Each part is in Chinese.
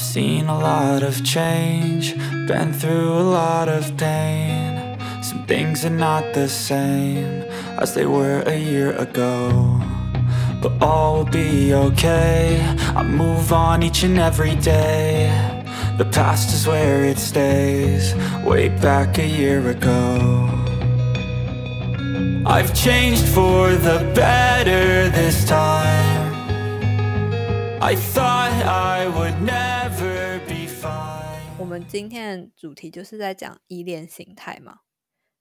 Seen a lot of change, been through a lot of pain. Some things are not the same as they were a year ago. But all will be okay. I move on each and every day. The past is where it stays, way back a year ago. I've changed for the better this time. I thought I would never 们今天的主题就是在讲依恋形态嘛。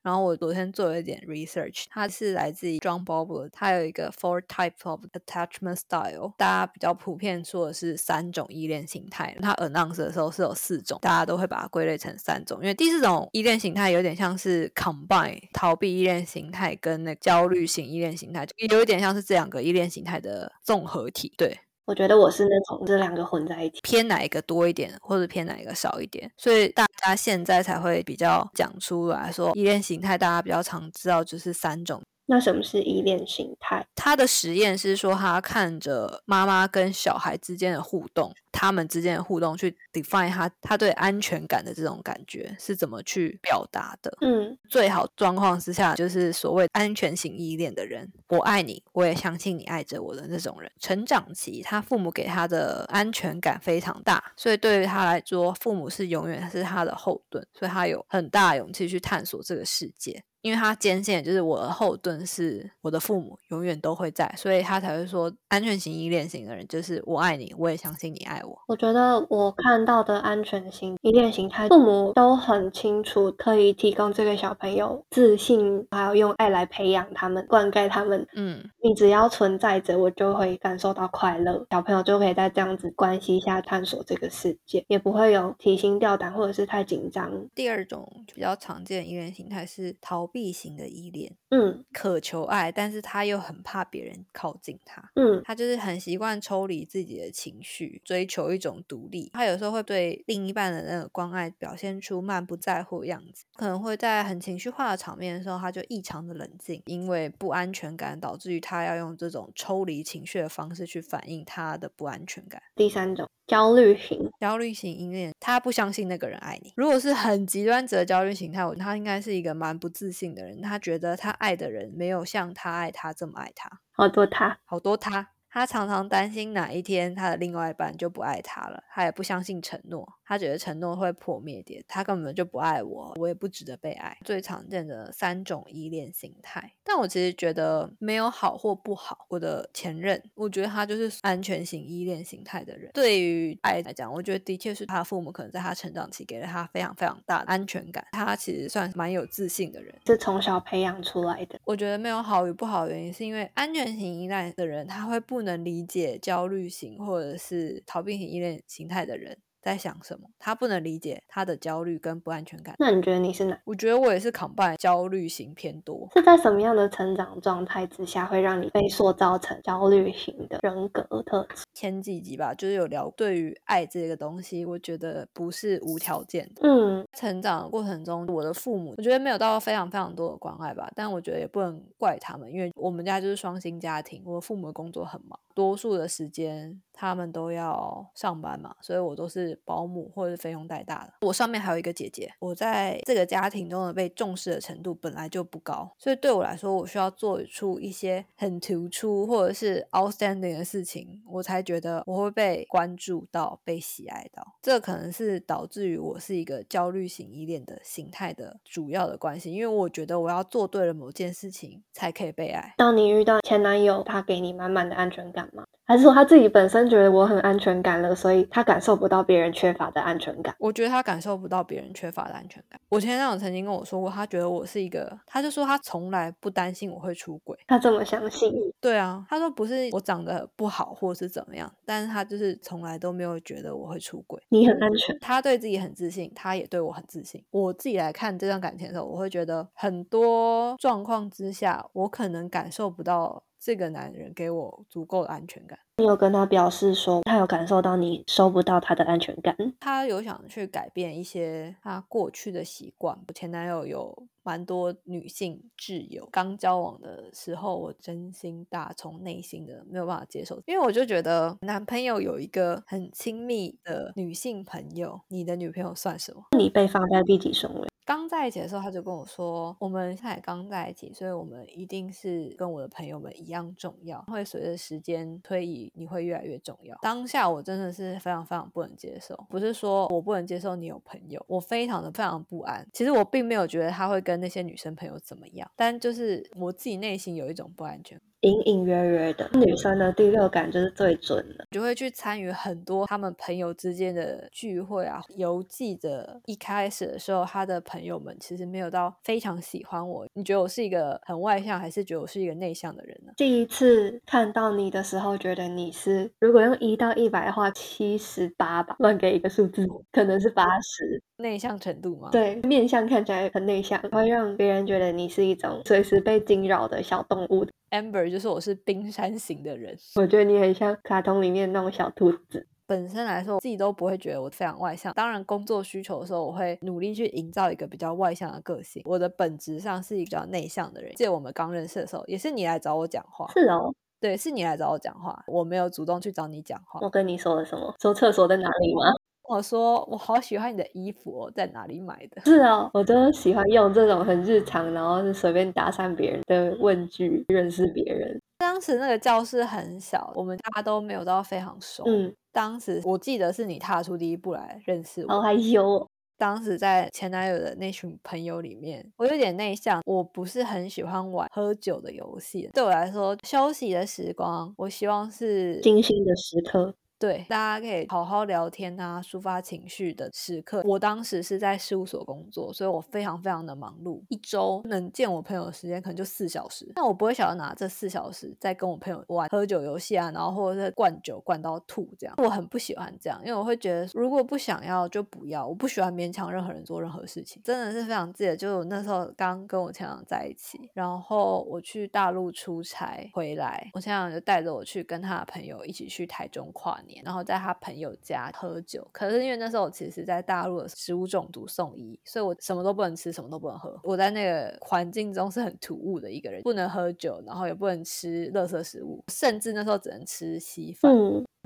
然后我昨天做了一点 research，它是来自于 John Bobler，它有一个 four types of attachment style，大家比较普遍说的是三种依恋形态。它 announce 的时候是有四种，大家都会把它归类成三种，因为第四种依恋形态有点像是 combine 逃避依恋形态跟那焦虑型依恋形态，就有一点像是这两个依恋形态的综合体。对，我觉得我是那种这两个混在一起。偏哪一个多一点，或者偏哪一个少一点，所以大家现在才会比较讲出来说依恋形态，大家比较常知道就是三种。那什么是依恋形态？他的实验是说，他看着妈妈跟小孩之间的互动，他们之间的互动去 define 他他对安全感的这种感觉是怎么去表达的。嗯，最好状况之下，就是所谓安全型依恋的人，我爱你，我也相信你爱着我的那种人。成长期，他父母给他的安全感非常大，所以对于他来说，父母是永远是他的后盾，所以他有很大勇气去探索这个世界。因为他坚信，就是我的后盾是我的父母，永远都会在，所以他才会说，安全型依恋型的人就是我爱你，我也相信你爱我。我觉得我看到的安全型依恋型态，父母都很清楚，可以提供这个小朋友自信，还有用爱来培养他们，灌溉他们。嗯，你只要存在着，我就会感受到快乐。小朋友就可以在这样子关系下探索这个世界，也不会有提心吊胆或者是太紧张。第二种比较常见的依恋形态是逃避型的依恋，嗯渴求爱，但是他又很怕别人靠近他。嗯他就是很习惯抽离自己的情绪，追求一种独立。他有时候会对另一半的那个关爱表现出漫不在乎的样子，可能会在很情绪化的场面的时候，他就异常的冷静，因为不安全感导致于他要用这种抽离情绪的方式去反映他的不安全感。第三种焦虑型，焦虑型依恋，他不相信那个人爱你。如果是很极端者的焦虑型态，我他应该是一个蛮不自信的人，他觉得他爱的人没有像他爱他这么爱他。好多他，好多他，他常常担心哪一天他的另外一半就不爱他了，他也不相信承诺，他觉得承诺会破灭的，他根本就不爱我，我也不值得被爱。最常见的三种依恋形态，但我其实觉得没有好或不好。我的前任，我觉得他就是安全型依恋形态的人。对于爱来讲，我觉得的确是他父母可能在他成长期给了他非常非常大的安全感，他其实算是蛮有自信的人。是从小培养出来的。我觉得没有好与不好的原因，是因为安全型依赖的人，他会不不能理解焦虑型或者是逃避型依恋形态的人。在想什么，他不能理解他的焦虑跟不安全感。那你觉得你是哪？我觉得我也是 combine 焦虑型偏多。是在什么样的成长状态之下，会让你被塑造成焦虑型的人格特质？前几集吧，就是有聊对于爱这个东西，我觉得不是无条件的。嗯成长的过程中，我的父母我觉得没有到非常非常多的关爱吧，但我觉得也不能怪他们，因为我们家就是双薪家庭，我父母的工作很忙，多数的时间他们都要上班嘛，所以我都是保姆或者是费用带大的。我上面还有一个姐姐，我在这个家庭中的被重视的程度本来就不高，所以对我来说，我需要做出一些很突出或者是 outstanding 的事情，我才觉得我会被关注到、被喜爱到。这可能是导致于我是一个焦虑型依恋的形态的主要的关系，因为我觉得我要做对了某件事情才可以被爱。当你遇到前男友，他给你满满的安全感吗？还是说他自己本身觉得我很安全感了，所以他感受不到别人缺乏的安全感？我觉得他感受不到别人缺乏的安全感。我前男友曾经跟我说过，他觉得我是一个，他就说他从来不担心我会出轨。他这么相信你，对啊，他说不是我长得不好或是怎么样，但是他就是从来都没有觉得我会出轨。你很安全。他对自己很自信，他也对我很自信。我自己来看这段感情的时候，我会觉得很多状况之下，我可能感受不到这个男人给我足够的安全感。你有跟他表示说，他有感受到你收不到他的安全感？他有想去改变一些他过去的习惯。我前男友有蛮多女性挚友，刚交往的时候，我真心大从内心的没有办法接受，因为我就觉得男朋友有一个很亲密的女性朋友，你的女朋友算什么？你被放在第几顺位？刚在一起的时候，他就跟我说，我们才刚在一起，所以我们一定是跟我的朋友们一样重要，会随着时间推移，你会越来越重要。当下我真的是非常非常不能接受，不是说我不能接受你有朋友，我非常的非常不安。其实我并没有觉得他会跟那些女生朋友怎么样，但就是我自己内心有一种不安全。隐隐约约的，女生的第六感就是最准的，就会去参与很多他们朋友之间的聚会啊。犹记的一开始的时候，他的朋友们其实没有到非常喜欢我。你觉得我是一个很外向，还是觉得我是一个内向的人呢？第一次看到你的时候，觉得你是如果用一到一百的话，七十八吧，乱给一个数字，可能是八十。内向程度吗？对，面相看起来很内向，会让别人觉得你是一种随时被惊扰的小动物。Amber 就是我是冰山型的人，我觉得你很像卡通里面那种小兔子。本身来说，我自己都不会觉得我非常外向。当然，工作需求的时候，我会努力去营造一个比较外向的个性。我的本质上是一个比较内向的人。记得我们刚认识的时候，也是你来找我讲话。是哦，对，是你来找我讲话，我没有主动去找你讲话。我跟你说了什么？说厕所在哪里吗？我说我好喜欢你的衣服哦，在哪里买的？是啊，我都喜欢用这种很日常，然后是随便搭讪别人的问句认识别人。当时那个教室很小，我们大家都没有到非常熟。嗯，当时我记得是你踏出第一步来认识我，好害羞。当时在前男友的那群朋友里面，我有点内向，我不是很喜欢玩喝酒的游戏。对我来说，休息的时光，我希望是精心的时刻。对，大家可以好好聊天啊，抒发情绪的时刻。我当时是在事务所工作，所以我非常非常的忙碌，一周能见我朋友的时间可能就四小时。那我不会想要拿这四小时在跟我朋友玩喝酒游戏啊，然后或者是灌酒灌到吐这样。我很不喜欢这样，因为我会觉得如果不想要就不要，我不喜欢勉强任何人做任何事情。真的是非常记得，就是我那时候刚跟我前男友在一起，然后我去大陆出差回来，我前男友就带着我去跟他的朋友一起去台中跨年。然后在他朋友家喝酒，可是因为那时候我其实在大陆的食物中毒送医，所以我什么都不能吃，什么都不能喝。我在那个环境中是很突兀的一个人，不能喝酒，然后也不能吃垃圾食物，甚至那时候只能吃稀饭。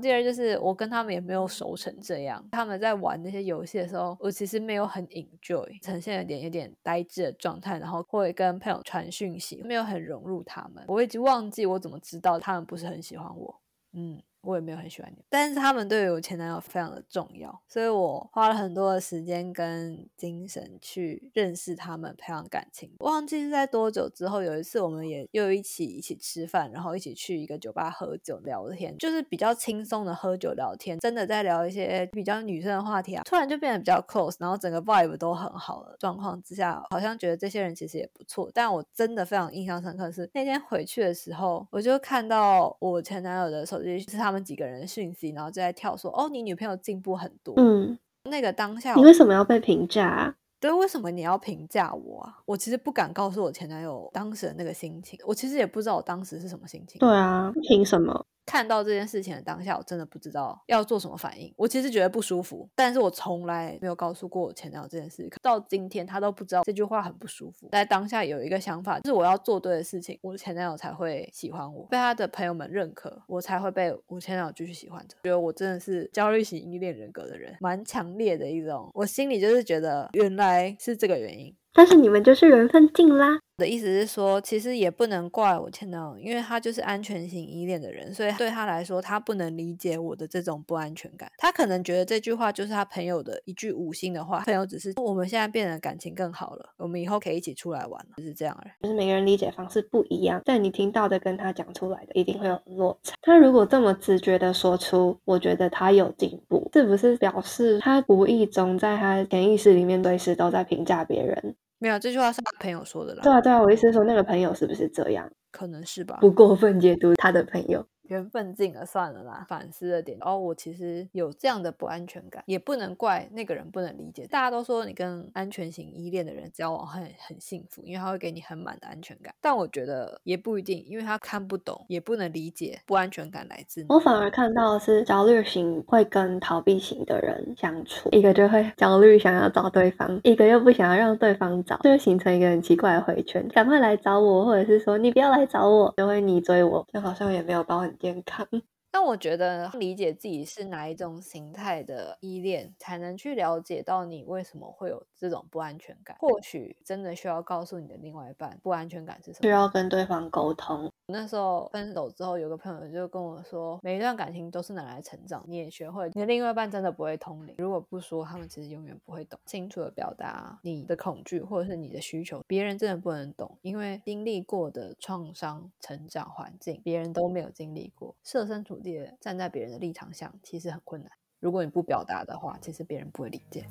第二就是我跟他们也没有熟成这样，他们在玩那些游戏的时候，我其实没有很 enjoy，呈现有点有点呆滞的状态，然后会跟朋友传讯息，没有很融入他们。我已经忘记我怎么知道他们不是很喜欢我，嗯。我也没有很喜欢你，但是他们对于我前男友非常的重要，所以我花了很多的时间跟精神去认识他们，培养感情。忘记是在多久之后，有一次我们也又一起一起吃饭，然后一起去一个酒吧喝酒聊天，就是比较轻松的喝酒聊天，真的在聊一些比较女生的话题啊，突然就变得比较 close，然后整个 vibe 都很好的状况之下，好像觉得这些人其实也不错。但我真的非常印象深刻是那天回去的时候，我就看到我前男友的手机是他。们几个人的讯息，然后就在跳说：“哦，你女朋友进步很多。”嗯，那个当下，你为什么要被评价？对，为什么你要评价我啊？我其实不敢告诉我前男友当时的那个心情，我其实也不知道我当时是什么心情。对啊，凭什么？看到这件事情的当下，我真的不知道要做什么反应。我其实觉得不舒服，但是我从来没有告诉过我前男友这件事。到今天，他都不知道这句话很不舒服。在当下有一个想法，就是我要做对的事情，我的前男友才会喜欢我，被他的朋友们认可，我才会被我前男友继续喜欢着。觉得我真的是焦虑型依恋人格的人，蛮强烈的一种。我心里就是觉得，原来是这个原因。但是你们就是缘分尽啦。的意思是说，其实也不能怪我前男友，因为他就是安全型依恋的人，所以对他来说，他不能理解我的这种不安全感。他可能觉得这句话就是他朋友的一句无心的话，朋友只是我们现在变得感情更好了，我们以后可以一起出来玩了，就是这样而已。就是每个人理解方式不一样，但你听到的跟他讲出来的一定会有落差。他如果这么直觉的说出，我觉得他有进步，是不是表示他无意中在他潜意识里面对事都在评价别人？没有，这句话是他朋友说的啦。对啊，对啊，我意思是说，那个朋友是不是这样？可能是吧，不过分解读他的朋友。缘分尽了，算了啦。反思了点，哦，我其实有这样的不安全感，也不能怪那个人不能理解。大家都说你跟安全型依恋的人交往很很幸福，因为他会给你很满的安全感。但我觉得也不一定，因为他看不懂，也不能理解不安全感来自。我反而看到的是焦虑型会跟逃避型的人相处，一个就会焦虑想要找对方，一个又不想要让对方找，就会形成一个很奇怪的回圈。赶快来找我，或者是说你不要来找我，就会你追我，就好像也没有到很健康。那我觉得理解自己是哪一种形态的依恋，才能去了解到你为什么会有这种不安全感。或许真的需要告诉你的另外一半，不安全感是什么，需要跟对方沟通。那时候分手之后，有个朋友就跟我说，每一段感情都是拿来成长，你也学会，你的另外一半真的不会通灵。如果不说，他们其实永远不会懂。清楚的表达你的恐惧或者是你的需求，别人真的不能懂，因为经历过的创伤成长环境，别人都没有经历过，设身处地。站在别人的立场想，其实很困难。如果你不表达的话，其实别人不会理解。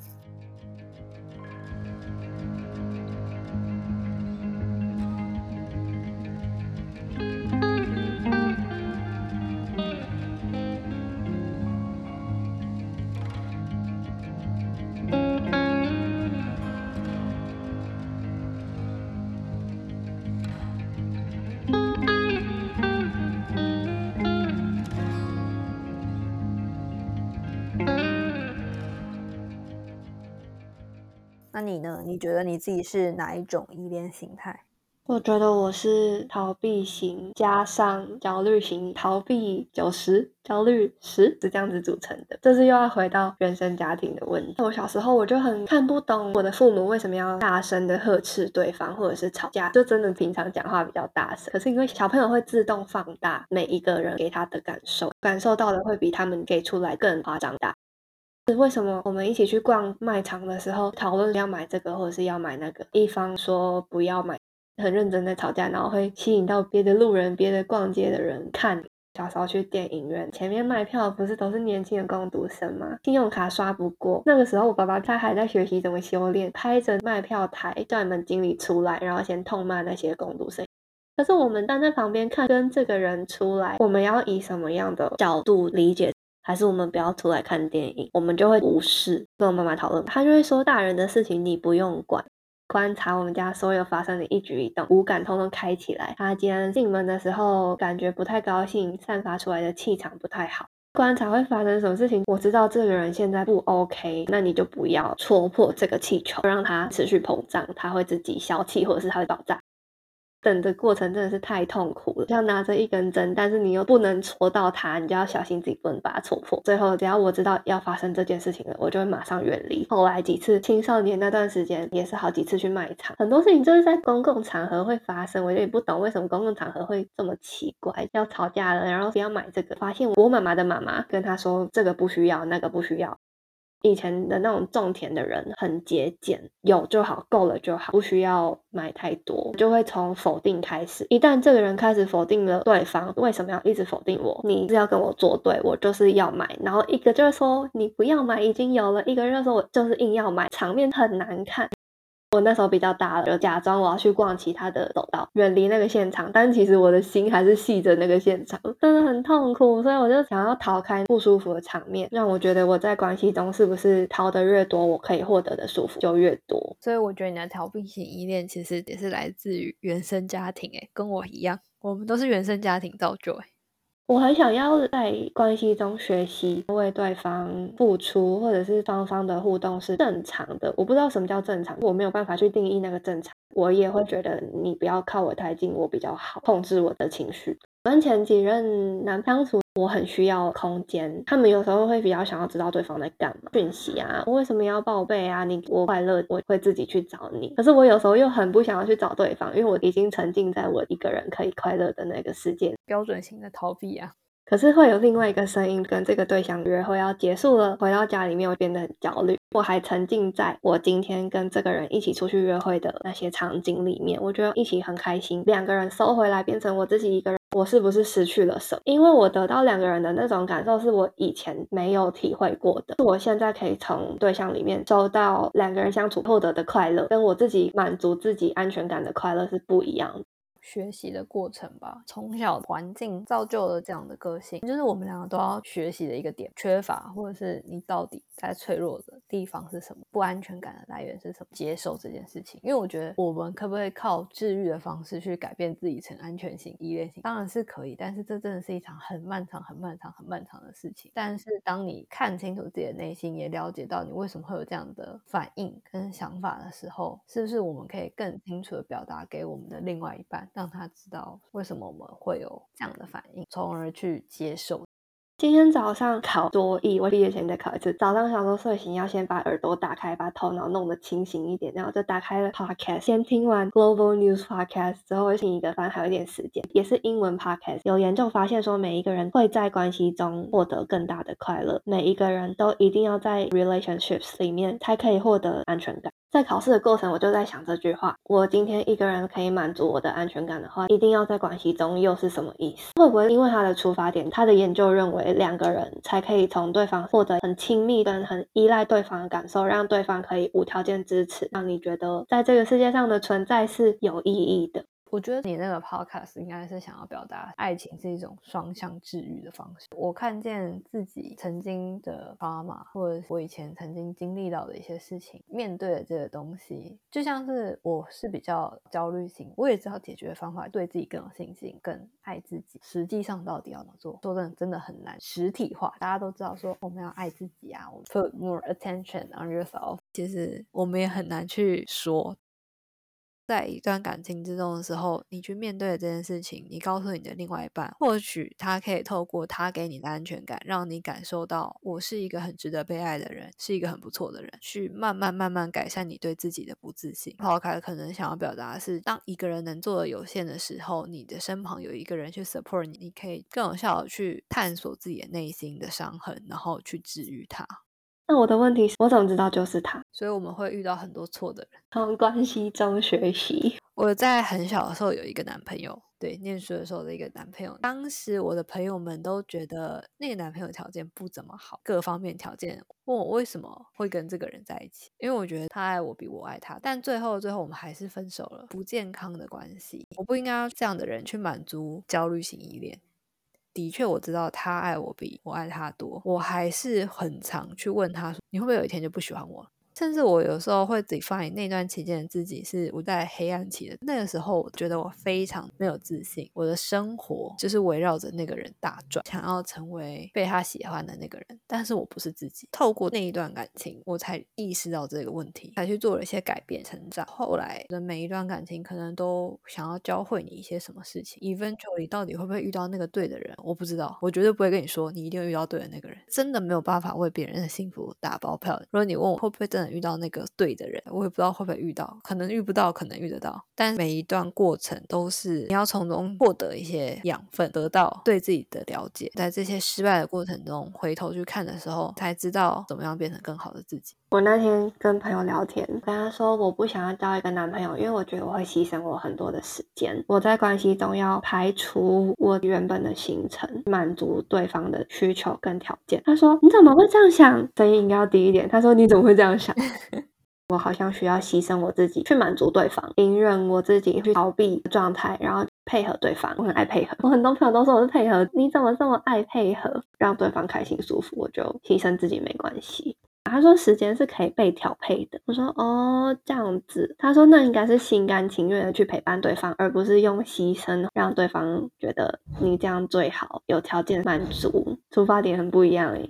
你呢？你觉得你自己是哪一种依恋形态？我觉得我是逃避型加上焦虑型，逃避九十，焦虑十，是这样子组成的。这是又要回到原生家庭的问题。我小时候我就很看不懂我的父母为什么要大声的呵斥对方，或者是吵架，就真的平常讲话比较大声。可是因为小朋友会自动放大每一个人给他的感受，感受到的会比他们给出来更夸张大。是为什么我们一起去逛卖场的时候，讨论要买这个或者是要买那个，一方说不要买，很认真的吵架，然后会吸引到别的路人、别的逛街的人看。小时候去电影院前面卖票，不是都是年轻的工读生吗？信用卡刷不过，那个时候我爸爸他还在学习怎么修炼，拍着卖票台叫你们经理出来，然后先痛骂那些工读生。可是我们站在旁边看，跟这个人出来，我们要以什么样的角度理解？还是我们不要出来看电影，我们就会无视。跟我妈妈讨论，她就会说大人的事情你不用管，观察我们家所有发生的一举一动，五感通通开起来。他今天进门的时候感觉不太高兴，散发出来的气场不太好，观察会发生什么事情。我知道这个人现在不 OK，那你就不要戳破这个气球，让它持续膨胀，它会自己消气，或者是它会爆炸。等的过程真的是太痛苦了，像拿着一根针，但是你又不能戳到它，你就要小心自己不能把它戳破。最后，只要我知道要发生这件事情了，我就会马上远离。后来几次青少年那段时间，也是好几次去卖场，很多事情就是在公共场合会发生，我有点不懂为什么公共场合会这么奇怪，要吵架了，然后不要买这个，发现我妈妈的妈妈跟他说这个不需要，那个不需要。以前的那种种田的人很节俭，有就好，够了就好，不需要买太多，就会从否定开始。一旦这个人开始否定了对方，为什么要一直否定我？你是要跟我作对，我就是要买。然后一个就是说你不要买，已经有了；一个就是说我就是硬要买，场面很难看。我那时候比较大了，就假装我要去逛其他的走道，远离那个现场。但其实我的心还是系着那个现场，真的很痛苦。所以我就想要逃开不舒服的场面，让我觉得我在关系中是不是逃得越多，我可以获得的舒服就越多。所以我觉得你的逃避型依恋其实也是来自于原生家庭，诶跟我一样，我们都是原生家庭造就，诶我很想要在关系中学习为对方付出，或者是双方的互动是正常的。我不知道什么叫正常，我没有办法去定义那个正常。我也会觉得你不要靠我太近，我比较好控制我的情绪。跟前几任男相处，我很需要空间。他们有时候会比较想要知道对方在干嘛，讯息啊，我为什么要报备啊？你我快乐，我会自己去找你。可是我有时候又很不想要去找对方，因为我已经沉浸在我一个人可以快乐的那个世界。标准型的逃避啊。可是会有另外一个声音，跟这个对象约会要结束了，回到家里面我变得很焦虑。我还沉浸在我今天跟这个人一起出去约会的那些场景里面，我觉得一起很开心。两个人收回来变成我自己一个人，我是不是失去了什么？因为我得到两个人的那种感受，是我以前没有体会过的。我现在可以从对象里面收到两个人相处获得的快乐，跟我自己满足自己安全感的快乐是不一样的。学习的过程吧。从小环境造就了这样的个性，就是我们两个都要学习的一个点，缺乏或者是你到底在脆弱的地方是什么，不安全感的来源是什么，接受这件事情。因为我觉得我们可不可以靠治愈的方式去改变自己成安全型依恋型，当然是可以，但是这真的是一场很漫长、很漫长、很漫长的事情。但是当你看清楚自己的内心，也了解到你为什么会有这样的反应跟想法的时候，是不是我们可以更清楚的表达给我们的另外一半，让他知道为什么我们会有这样的反应，从而去接受。今天早上考多译，我毕业前再考一次。早上想说睡醒要先把耳朵打开，把头脑弄得清醒一点，然后就打开了 podcast，先听完 Global News podcast 之后，听一个反正还有一点时间，也是英文 podcast。有研究发现说，每一个人会在关系中获得更大的快乐，每一个人都一定要在 relationships 里面才可以获得安全感。在考试的过程，我就在想这句话：我今天一个人可以满足我的安全感的话，一定要在关系中又是什么意思？会不会因为他的出发点，他的研究认为两个人才可以从对方获得很亲密跟很依赖对方的感受，让对方可以无条件支持，让你觉得在这个世界上的存在是有意义的？我觉得你那个 podcast 应该是想要表达，爱情是一种双向治愈的方式。我看见自己曾经的妈妈或者我以前曾经经历到的一些事情，面对的这个东西，就像是我是比较焦虑型，我也知道解决方法，对自己更有信心，更爱自己。实际上到底要怎么做，说真的真的很难实体化。大家都知道说我们要爱自己啊，我 put more attention on yourself，其实我们也很难去说。在一段感情之中的时候，你去面对这件事情，你告诉你的另外一半，或许他可以透过他给你的安全感，让你感受到我是一个很值得被爱的人，是一个很不错的人，去慢慢慢慢改善你对自己的不自信。抛开可能想要表达的是，当一个人能做的有限的时候，你的身旁有一个人去 support 你，你可以更有效的去探索自己的内心的伤痕，然后去治愈它。那我的问题是，我怎么知道就是他？所以我们会遇到很多错的人，从关系中学习。我在很小的时候有一个男朋友，对，念书的时候的一个男朋友。当时我的朋友们都觉得那个男朋友条件不怎么好，各方面条件。问我为什么会跟这个人在一起？因为我觉得他爱我比我爱他。但最后最后我们还是分手了，不健康的关系。我不应该要这样的人去满足焦虑型依恋。的确，我知道他爱我比我爱他多，我还是很常去问他：“你会不会有一天就不喜欢我？”甚至我有时候会 define 那段期间的自己是不在黑暗期的。那个时候，我觉得我非常没有自信，我的生活就是围绕着那个人打转，想要成为被他喜欢的那个人。但是我不是自己。透过那一段感情，我才意识到这个问题，才去做了一些改变、成长。后来的每一段感情，可能都想要教会你一些什么事情。Eventually，到底会不会遇到那个对的人，我不知道。我绝对不会跟你说，你一定会遇到对的那个人。真的没有办法为别人的幸福打包票。如果你问我会不会真的，遇到那个对的人，我也不知道会不会遇到，可能遇不到，可能遇得到。但每一段过程都是你要从中获得一些养分，得到对自己的了解。在这些失败的过程中，回头去看的时候，才知道怎么样变成更好的自己。我那天跟朋友聊天，跟他说我不想要交一个男朋友，因为我觉得我会牺牲我很多的时间。我在关系中要排除我原本的行程，满足对方的需求跟条件。他说你怎么会这样想？声音应该要低一点。他说你怎么会这样想？我好像需要牺牲我自己去满足对方，隐忍我自己去逃避状态，然后配合对方。我很爱配合，我很多朋友都说我是配合。你怎么这么爱配合，让对方开心舒服，我就牺牲自己没关系。他说时间是可以被调配的。我说哦这样子。他说那应该是心甘情愿的去陪伴对方，而不是用牺牲让对方觉得你这样最好，有条件满足。出发点很不一样诶。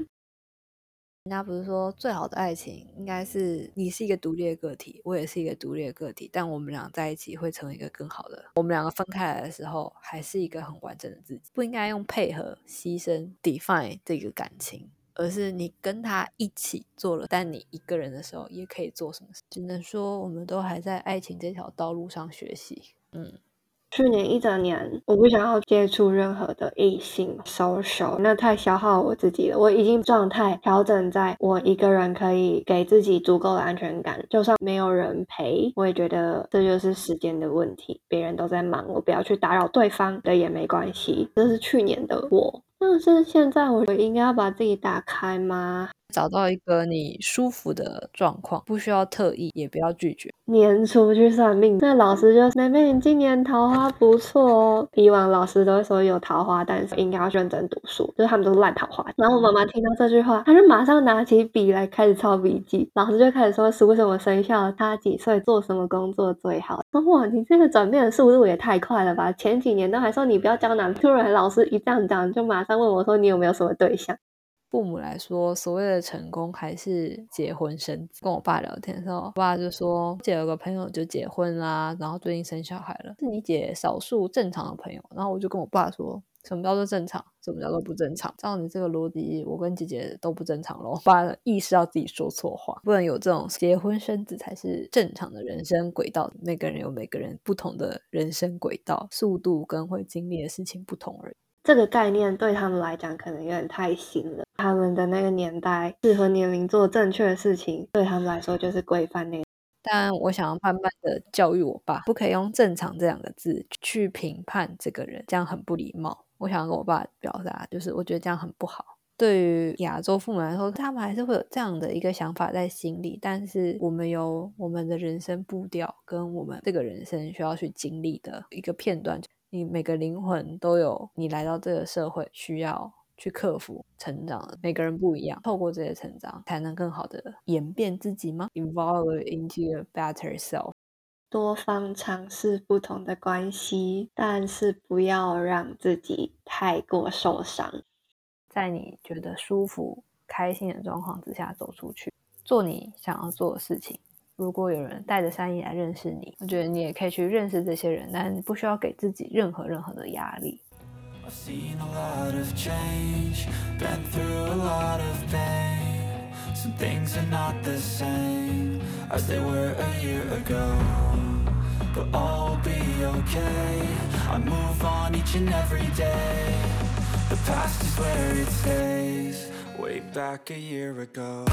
人家不是说最好的爱情应该是你是一个独立的个体，我也是一个独立的个体，但我们俩在一起会成为一个更好的。我们两个分开来的时候，还是一个很完整的自己。不应该用配合、牺牲 define 这个感情。而是你跟他一起做了，但你一个人的时候也可以做什么事？只能说我们都还在爱情这条道路上学习。嗯，去年一整年，我不想要接触任何的异性 social，那太消耗我自己了。我已经状态调整在我一个人可以给自己足够的安全感，就算没有人陪，我也觉得这就是时间的问题。别人都在忙，我不要去打扰对方的也没关系。这是去年的我。但是现在，我应该要把自己打开吗？找到一个你舒服的状况，不需要特意，也不要拒绝。年初去算命，那老师就妹妹，你今年桃花不错哦。以往老师都会说有桃花，但是应该要认真读书，就是他们都是烂桃花。然后我妈妈听到这句话，她就马上拿起笔来开始抄笔记。老师就开始说属什么生肖，他几岁，做什么工作最好。哇，你这个转变的速度也太快了吧！前几年都还说你不要交男，突然老师一这样讲，就马上问我说你有没有什么对象。父母来说，所谓的成功还是结婚生子。跟我爸聊天的时候，我爸就说，姐有个朋友就结婚啦，然后最近生小孩了，是你姐少数正常的朋友。然后我就跟我爸说，什么叫做正常？什么叫做不正常？照你这个逻辑，我跟姐姐都不正常喽。爸意识到自己说错话，不能有这种结婚生子才是正常的人生轨道。每个人有每个人不同的人生轨道，速度跟会经历的事情不同而已。这个概念对他们来讲可能有点太新了。他们的那个年代，适合年龄做正确的事情，对他们来说就是规范那。但我想要慢慢的教育我爸，不可以用“正常”这两个字去评判这个人，这样很不礼貌。我想跟我爸表达，就是我觉得这样很不好。对于亚洲父母来说，他们还是会有这样的一个想法在心里。但是我们有我们的人生步调，跟我们这个人生需要去经历的一个片段。你每个灵魂都有你来到这个社会需要去克服成长，每个人不一样，透过这些成长才能更好的演变自己吗？Evolve into a better self，多方尝试不同的关系，但是不要让自己太过受伤，在你觉得舒服、开心的状况之下走出去，做你想要做的事情。如果有人带着善意来认识你，我觉得你也可以去认识这些人，但不需要给自己任何任何的压力。I've seen a lot of change, been through a lot of pain. Some things are not the same as they were a year ago. But all will be okay, I move on each and every day. The past is where it stays, way back a year ago.